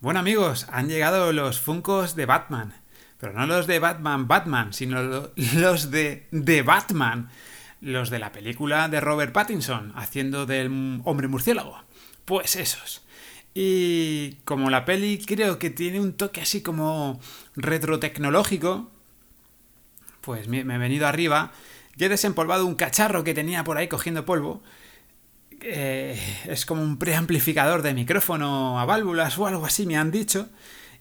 Bueno amigos, han llegado los Funcos de Batman. Pero no los de Batman Batman, sino los de The Batman. Los de la película de Robert Pattinson, haciendo del hombre murciélago. Pues esos. Y como la peli creo que tiene un toque así como retrotecnológico, pues me, he venido arriba y he desempolvado un cacharro que tenía por ahí cogiendo polvo eh, es como un preamplificador de micrófono a válvulas o algo así, me han dicho.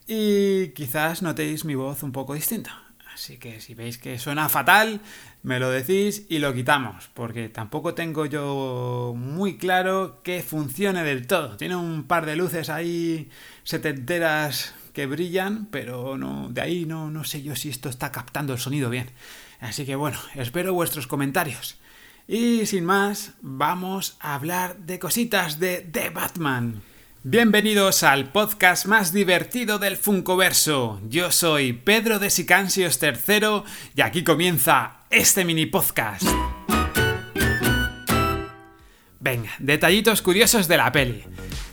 Y quizás notéis mi voz un poco distinta. Así que si veis que suena fatal, me lo decís y lo quitamos, porque tampoco tengo yo muy claro que funcione del todo. Tiene un par de luces ahí setenteras que brillan, pero no, de ahí no, no sé yo si esto está captando el sonido bien. Así que bueno, espero vuestros comentarios. Y sin más, vamos a hablar de cositas de The Batman. Bienvenidos al podcast más divertido del Funkoverso. Yo soy Pedro de Sicansios III y aquí comienza este mini podcast. Venga, detallitos curiosos de la peli.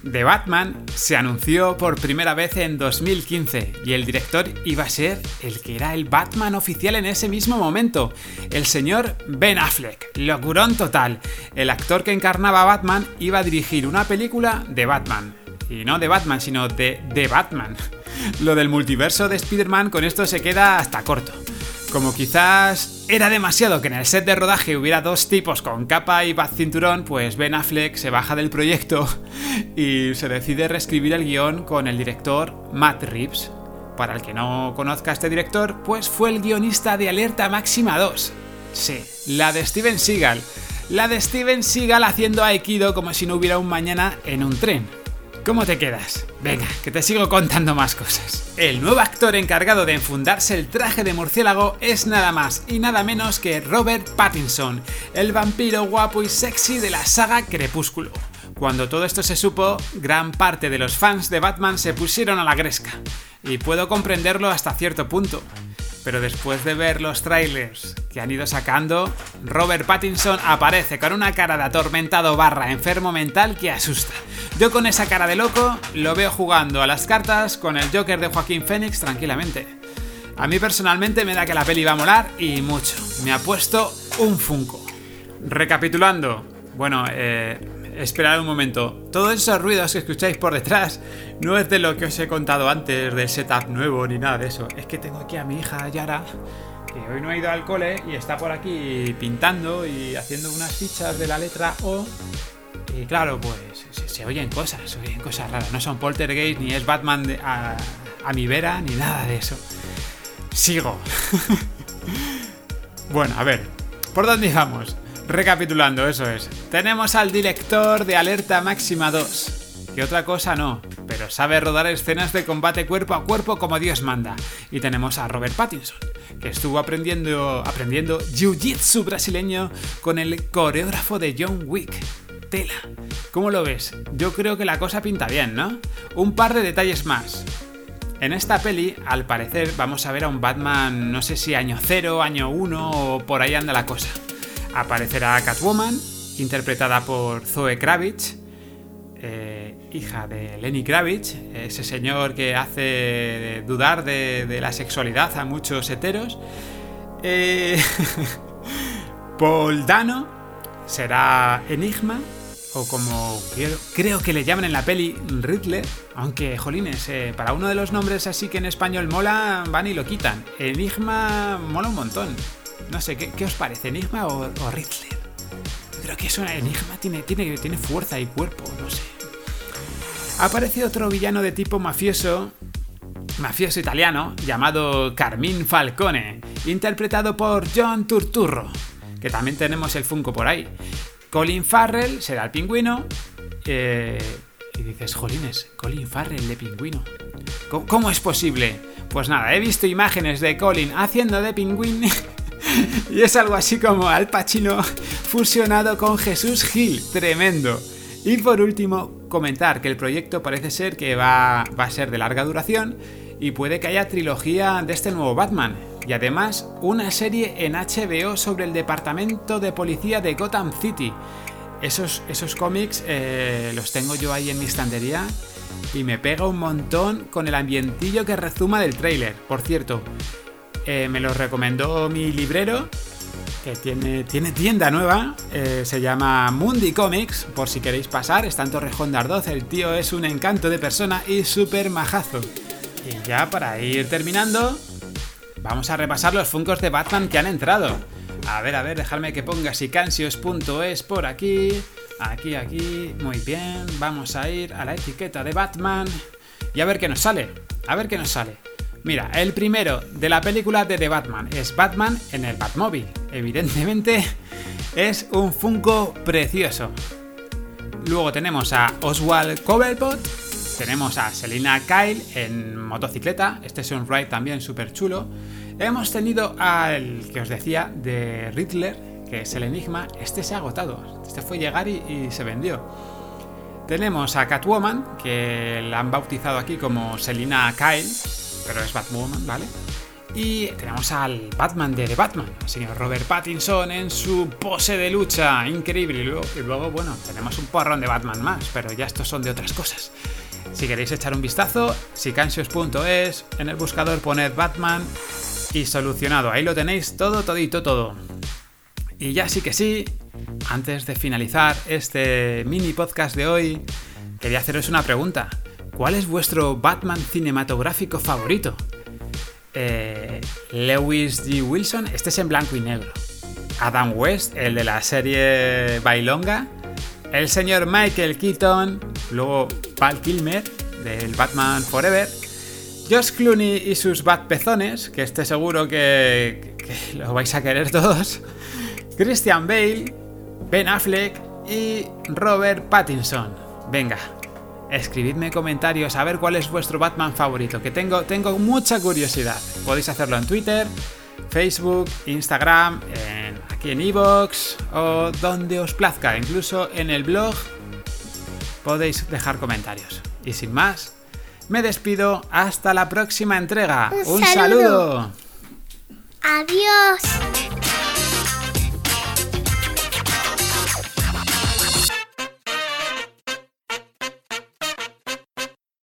The Batman se anunció por primera vez en 2015 y el director iba a ser el que era el Batman oficial en ese mismo momento, el señor Ben Affleck, locurón total. El actor que encarnaba a Batman iba a dirigir una película de Batman. Y no de Batman, sino de The Batman. Lo del multiverso de Spider-Man con esto se queda hasta corto. Como quizás era demasiado que en el set de rodaje hubiera dos tipos con capa y bat cinturón, pues Ben Affleck se baja del proyecto y se decide reescribir el guion con el director Matt Reeves. Para el que no conozca este director, pues fue el guionista de Alerta Máxima 2. Sí, la de Steven Seagal. La de Steven Seagal haciendo Aikido como si no hubiera un mañana en un tren. ¿Cómo te quedas? Venga, que te sigo contando más cosas. El nuevo actor encargado de enfundarse el traje de murciélago es nada más y nada menos que Robert Pattinson, el vampiro guapo y sexy de la saga Crepúsculo. Cuando todo esto se supo, gran parte de los fans de Batman se pusieron a la gresca. Y puedo comprenderlo hasta cierto punto. Pero después de ver los trailers que han ido sacando, Robert Pattinson aparece con una cara de atormentado barra enfermo mental que asusta. Yo con esa cara de loco lo veo jugando a las cartas con el Joker de Joaquín Phoenix tranquilamente. A mí personalmente me da que la peli va a molar y mucho. Me ha puesto un Funko. Recapitulando, bueno, eh, esperad un momento. Todos esos ruidos que escucháis por detrás no es de lo que os he contado antes del setup nuevo ni nada de eso. Es que tengo aquí a mi hija Yara, que hoy no ha ido al cole y está por aquí pintando y haciendo unas fichas de la letra O. Y claro, pues se, oyen cosas, se oyen cosas raras. No son poltergeist ni es Batman a, mi vera ni nada de eso. Sigo. bueno, a ver, ¿por dónde vamos? Recapitulando, eso es. Tenemos al director de Alerta Máxima 2. Que otra cosa no, pero sabe rodar escenas de combate cuerpo a cuerpo como Dios manda. Y tenemos a Robert Pattinson, que estuvo aprendiendo, aprendiendo jiu-jitsu brasileño con el coreógrafo de John Wick. Tela. ¿Cómo lo ves? Yo creo que la cosa pinta bien, ¿no? Un par de detalles más. En esta peli, al parecer, vamos a ver a un Batman, no sé si año 0, año 1 o por ahí anda la cosa aparecerá Catwoman, interpretada por Zoe Kravitz, eh, hija de Lenny Kravitz, ese señor que hace dudar de, la sexualidad a muchos heteros. Eh, Paul Dano será Enigma, o como creo que le llaman en la peli Riddler, aunque, jolines, eh, para uno de los nombres así que en español mola, van y lo quitan. Enigma mola un montón. No sé, ¿qué, os parece? ¿Enigma o, Riddler? creo que es una Enigma, tiene, tiene, tiene fuerza y cuerpo, no sé. Aparece otro villano de tipo mafioso, mafioso italiano, llamado Carmine Falcone, interpretado por John Turturro, que también tenemos el Funko por ahí. Colin Farrell será el pingüino. Eh, y dices, jolines, Colin Farrell de pingüino. ¿Cómo, es posible? Pues nada, he visto imágenes de Colin haciendo de pingüino y es algo así como Al Pacino fusionado con Jesús Gil, tremendo. Y por último, comentar que el proyecto parece ser que va, a ser de larga duración y puede que haya trilogía de este nuevo Batman. Y además, una serie en HBO sobre el departamento de policía de Gotham City. Esos, esos cómics eh, los tengo yo ahí en mi estantería y me pega un montón con el ambientillo que rezuma del tráiler. Por cierto, eh, me lo recomendó mi librero, que tiene, tienda nueva, eh, se llama Mundi Comics, por si queréis pasar, está en Torrejón de el tío es un encanto de persona y súper majazo. Y ya para ir terminando, vamos a repasar los funcos de Batman que han entrado. A ver, a ver, dejadme que ponga sicansios.es por aquí. Aquí, aquí. Muy bien. Vamos a ir a la etiqueta de Batman. Y a ver qué nos sale. A ver qué nos sale. Mira, el primero de la película de The Batman es Batman en el Batmóvil. Evidentemente es un Funko precioso. Luego tenemos a Oswald Cobblepot. Tenemos a Selina Kyle en motocicleta. Este es un ride también súper chulo. Hemos tenido al que os decía de Riddler, que es el enigma. Este se ha agotado. Este fue llegar y, se vendió. Tenemos a Catwoman, que la han bautizado aquí como Selina Kyle, pero es Batwoman, ¿vale? Y tenemos al Batman de The Batman, el señor Robert Pattinson en su pose de lucha, increíble. Y luego, bueno, tenemos un porrón de Batman más, pero ya estos son de otras cosas. Si queréis echar un vistazo, sicansios.es, en el buscador poned Batman y solucionado. Ahí lo tenéis todo, todito, todo. Y ya sí que sí, antes de finalizar este mini podcast de hoy, quería haceros una pregunta. ¿Cuál es vuestro Batman cinematográfico favorito? Eh, Lewis G. Wilson, este es en blanco y negro. Adam West, el de la serie Bailonga. El señor Michael Keaton. Luego Val Kilmer, del Batman Forever. Josh Clooney y sus Bat Pezones, que esté seguro que, que lo vais a querer todos. Christian Bale, Ben Affleck y Robert Pattinson. Venga, escribidme comentarios a ver cuál es vuestro Batman favorito, que tengo, tengo mucha curiosidad. Podéis hacerlo en Twitter, Facebook, Instagram, aquí en Evox o donde os plazca, incluso en el blog podéis dejar comentarios. Y sin más, me despido hasta la próxima entrega. Un, saludo. Adiós.